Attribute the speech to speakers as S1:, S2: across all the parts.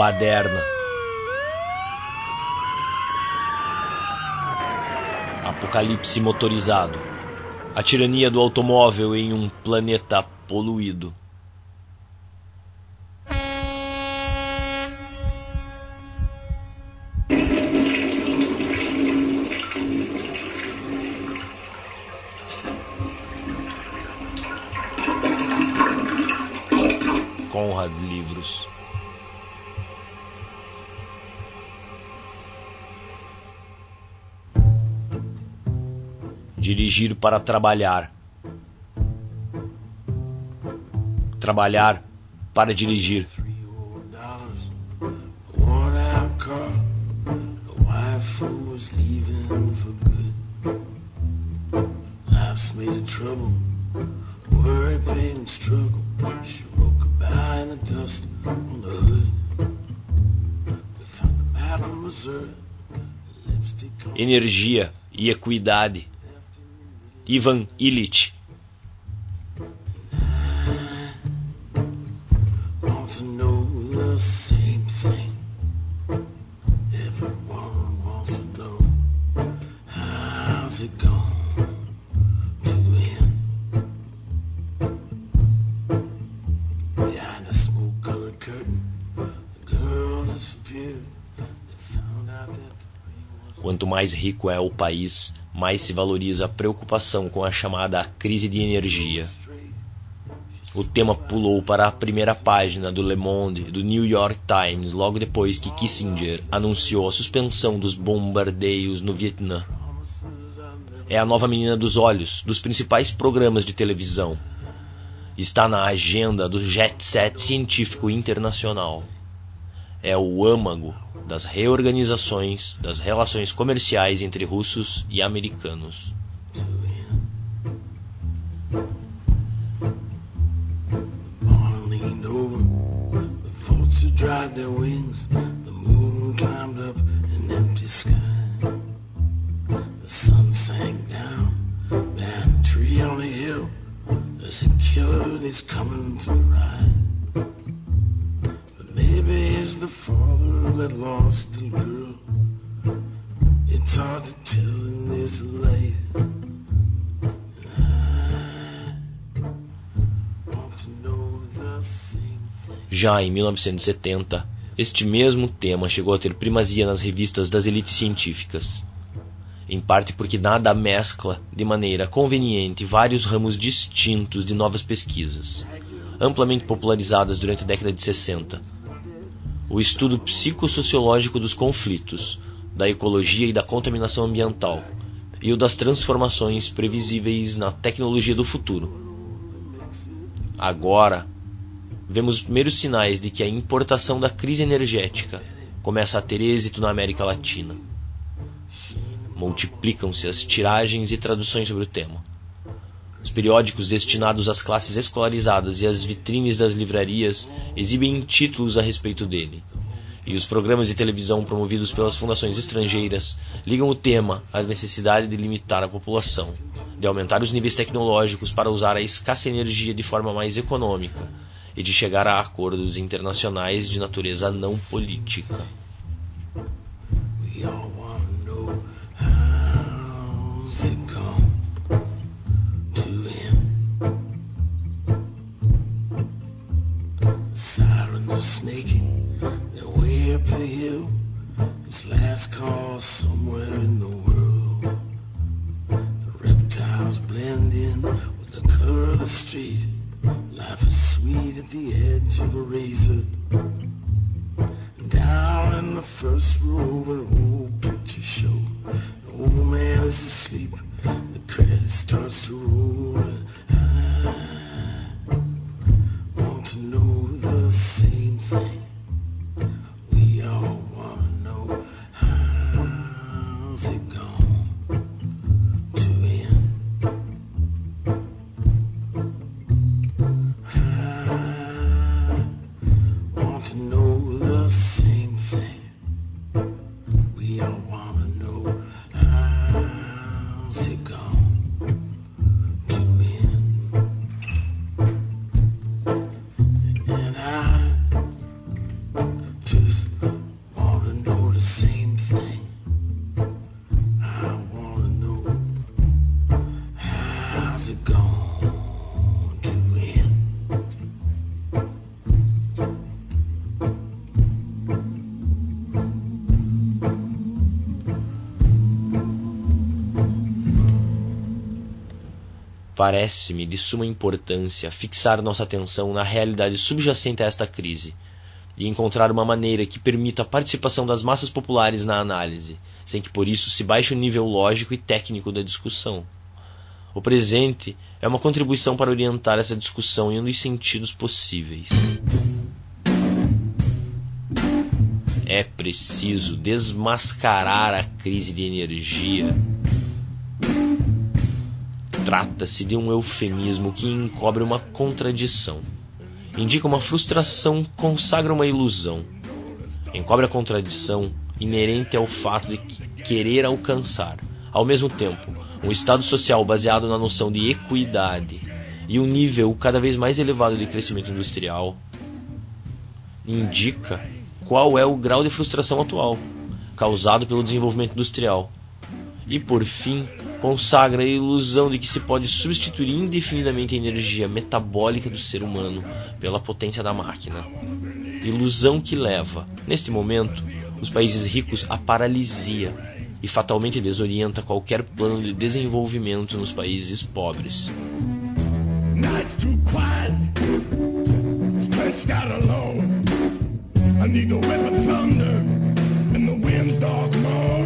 S1: Baderna. Apocalipse motorizado. A tirania do automóvel em um planeta poluído. Conrad Livros. Dirigir para trabalhar. Trabalhar para dirigir. Energia e equidade. Ivan Illich. Quanto mais rico é o país, mais se valoriza a preocupação com a chamada crise de energia. O tema pulou para a primeira página do Le Monde e do New York Times logo depois que Kissinger anunciou a suspensão dos bombardeios no Vietnã. É a nova menina dos olhos dos principais programas de televisão. Está na agenda do jet set científico internacional. É o âmago das reorganizações das relações comerciais entre russos e americanos. down behind a tree on a hill. There's a killer and he's coming to ride. The father that lost the girl. It's hard to tell in this light. Já em 1970, este mesmo tema chegou a ter primazia nas revistas das elites científicas. Em parte porque nada mescla de maneira conveniente vários ramos distintos de novas pesquisas, amplamente popularizadas durante a década de 60 o estudo psicossociológico dos conflitos, da ecologia e da contaminação ambiental, e o das transformações previsíveis na tecnologia do futuro. Agora, vemos os primeiros sinais de que a importação da crise energética começa a ter êxito na América Latina. Multiplicam-se as tiragens e traduções sobre o tema. Os periódicos destinados às classes escolarizadas e as vitrines das livrarias exibem títulos a respeito dele. E os programas de televisão promovidos pelas fundações estrangeiras ligam o tema às necessidades de limitar a população, de aumentar os níveis tecnológicos para usar a escassa energia de forma mais econômica e de chegar a acordos internacionais de natureza não política. Snaking their way up the hill. It's last call somewhere in the world. The reptiles blend in with the color of the street. Life is sweet at the edge of a razor. Down in the first row of an old picture show, the old man is asleep. Parece-me de suma importância fixar nossa atenção na realidade subjacente a esta crise e encontrar uma maneira que permita a participação das massas populares na análise, sem que por isso se baixe o nível lógico e técnico da discussão. O presente é uma contribuição para orientar essa discussão em um dos sentidos possíveis. É preciso desmascarar a crise de energia Trata-se de um eufemismo que encobre uma contradição. Indica uma frustração, consagra uma ilusão. Encobre a contradição inerente ao fato de querer alcançar, ao mesmo tempo, um estado social baseado na noção de equidade e um nível cada vez mais elevado de crescimento industrial. Indica qual é o grau de frustração atual, causado pelo desenvolvimento industrial. E, por fim, consagra a ilusão de que se pode substituir indefinidamente a energia metabólica do ser humano pela potência da máquina. Ilusão que leva, neste momento, os países ricos à paralisia e fatalmente desorienta qualquer plano de desenvolvimento nos países pobres. I need the whip of thunder and the wind's dark moan.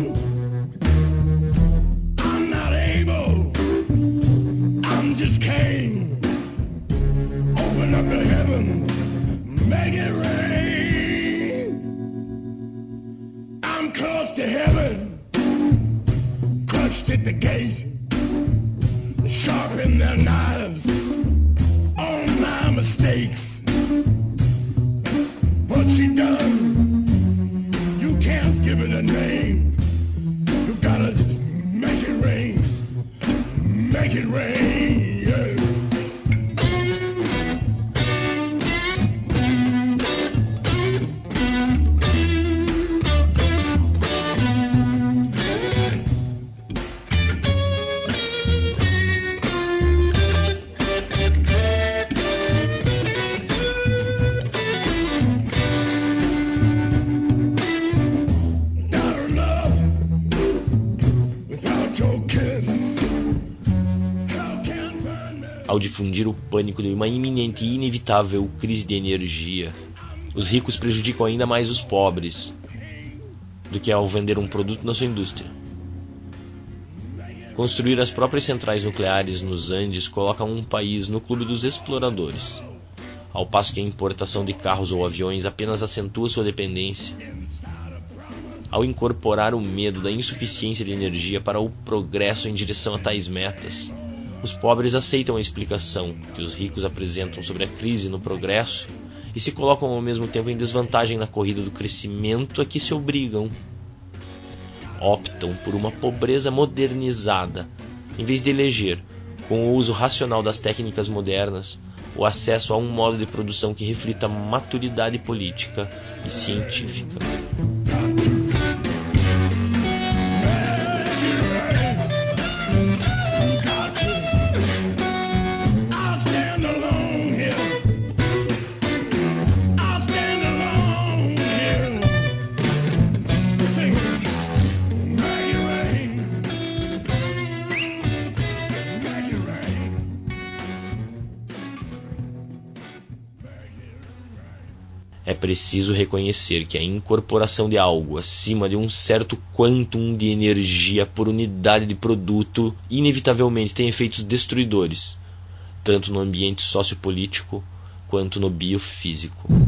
S1: Just came. Open up the heavens, make it rain. I'm close to heaven, crushed at the gate. Sharpen their knives on my mistakes. What she done, ao difundir o pânico de uma iminente e inevitável crise de energia. Os ricos prejudicam ainda mais os pobres do que ao vender um produto na sua indústria. Construir as próprias centrais nucleares nos Andes coloca um país no clube dos exploradores, ao passo que a importação de carros ou aviões apenas acentua sua dependência. Ao incorporar o medo da insuficiência de energia para o progresso em direção a tais metas, os pobres aceitam a explicação que os ricos apresentam sobre a crise no progresso e se colocam ao mesmo tempo em desvantagem na corrida do crescimento a que se obrigam. Optam por uma pobreza modernizada, em vez de eleger, com o uso racional das técnicas modernas, o acesso a um modo de produção que reflita maturidade política e científica. Preciso reconhecer que a incorporação de algo acima de um certo quantum de energia por unidade de produto inevitavelmente tem efeitos destruidores, tanto no ambiente sociopolítico quanto no biofísico.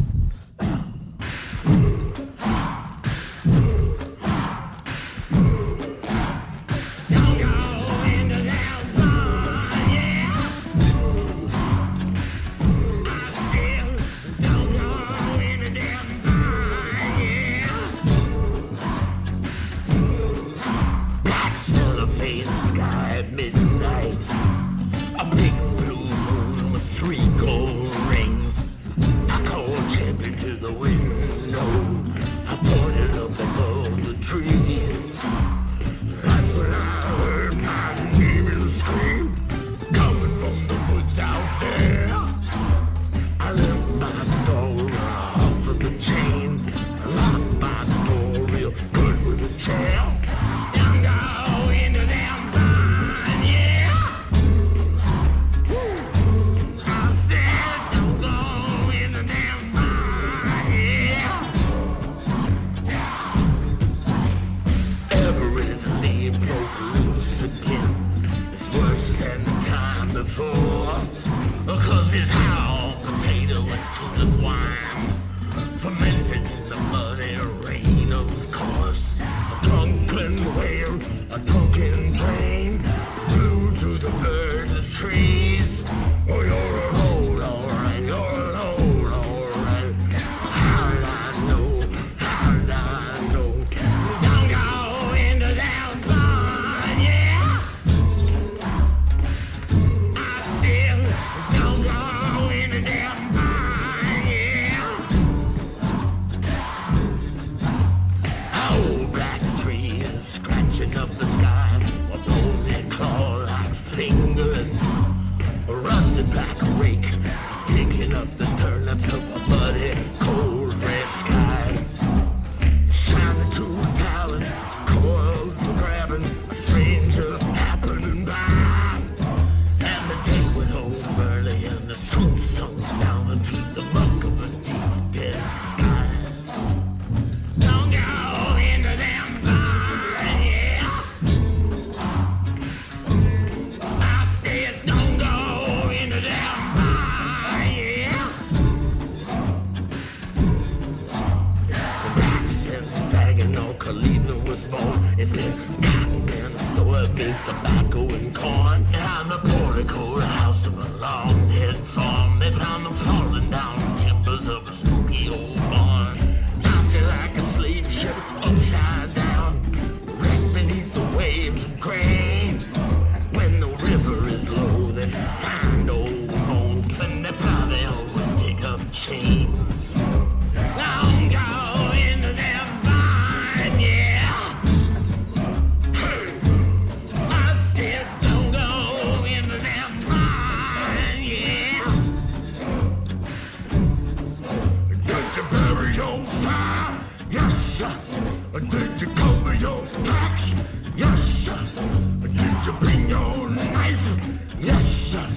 S2: Yes, sir.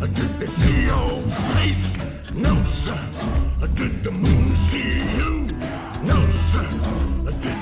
S2: I did they see your face? No, sir. I did the moon see you? No, sir. I did